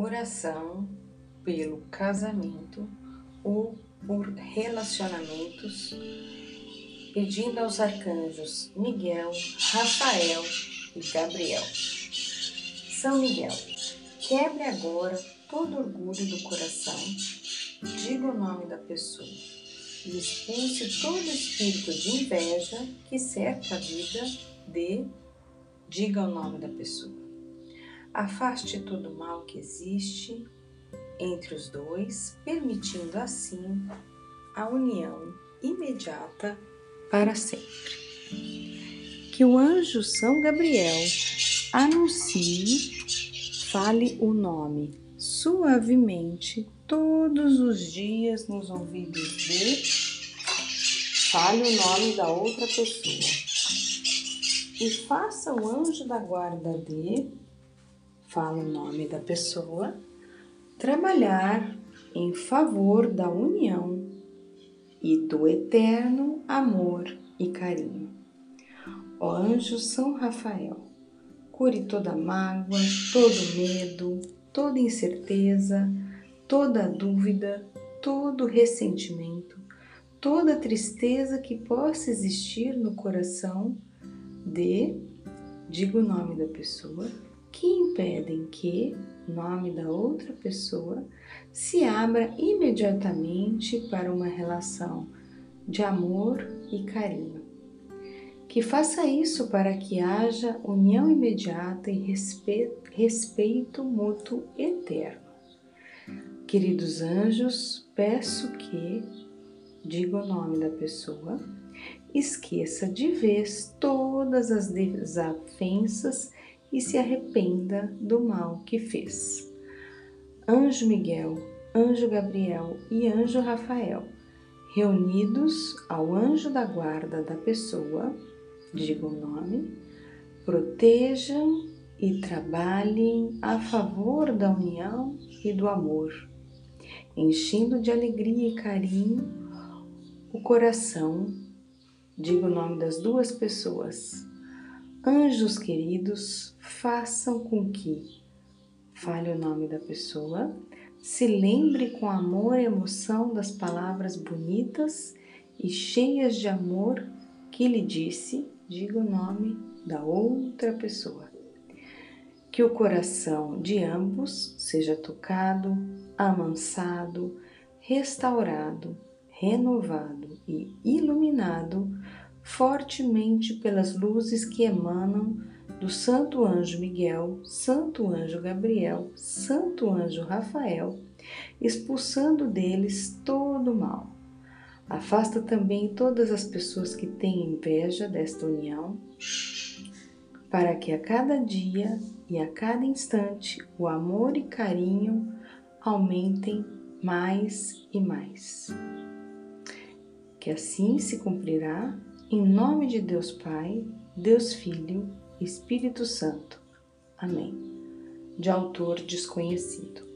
Oração pelo casamento ou por relacionamentos, pedindo aos arcanjos Miguel, Rafael e Gabriel. São Miguel, quebre agora todo orgulho do coração, diga o nome da pessoa e expulse todo espírito de inveja que cerca a vida de, diga o nome da pessoa. Afaste todo o mal que existe entre os dois, permitindo assim a união imediata para sempre. Que o anjo São Gabriel anuncie, fale o nome suavemente todos os dias nos ouvidos de, fale o nome da outra pessoa e faça o anjo da guarda de fala o nome da pessoa, trabalhar em favor da união e do eterno amor e carinho. Ó anjo São Rafael, cure toda mágoa, todo medo, toda incerteza, toda dúvida, todo ressentimento, toda tristeza que possa existir no coração de, diga o nome da pessoa, que impedem que o nome da outra pessoa se abra imediatamente para uma relação de amor e carinho. Que faça isso para que haja união imediata e respeito, respeito mútuo eterno. Queridos anjos, peço que, diga o nome da pessoa, esqueça de vez todas as desavenças e se arrependa do mal que fez. Anjo Miguel, Anjo Gabriel e Anjo Rafael, reunidos ao anjo da guarda da pessoa, diga o nome, protejam e trabalhem a favor da união e do amor, enchendo de alegria e carinho o coração, diga o nome das duas pessoas, Anjos queridos, façam com que, fale o nome da pessoa, se lembre com amor e emoção das palavras bonitas e cheias de amor que lhe disse, diga o nome da outra pessoa. Que o coração de ambos seja tocado, amansado, restaurado, renovado e iluminado fortemente pelas luzes que emanam do Santo Anjo Miguel, Santo Anjo Gabriel, Santo Anjo Rafael, expulsando deles todo o mal. Afasta também todas as pessoas que têm inveja desta união, para que a cada dia e a cada instante o amor e carinho aumentem mais e mais. Que assim se cumprirá em nome de Deus Pai, Deus Filho, Espírito Santo. Amém. De autor desconhecido.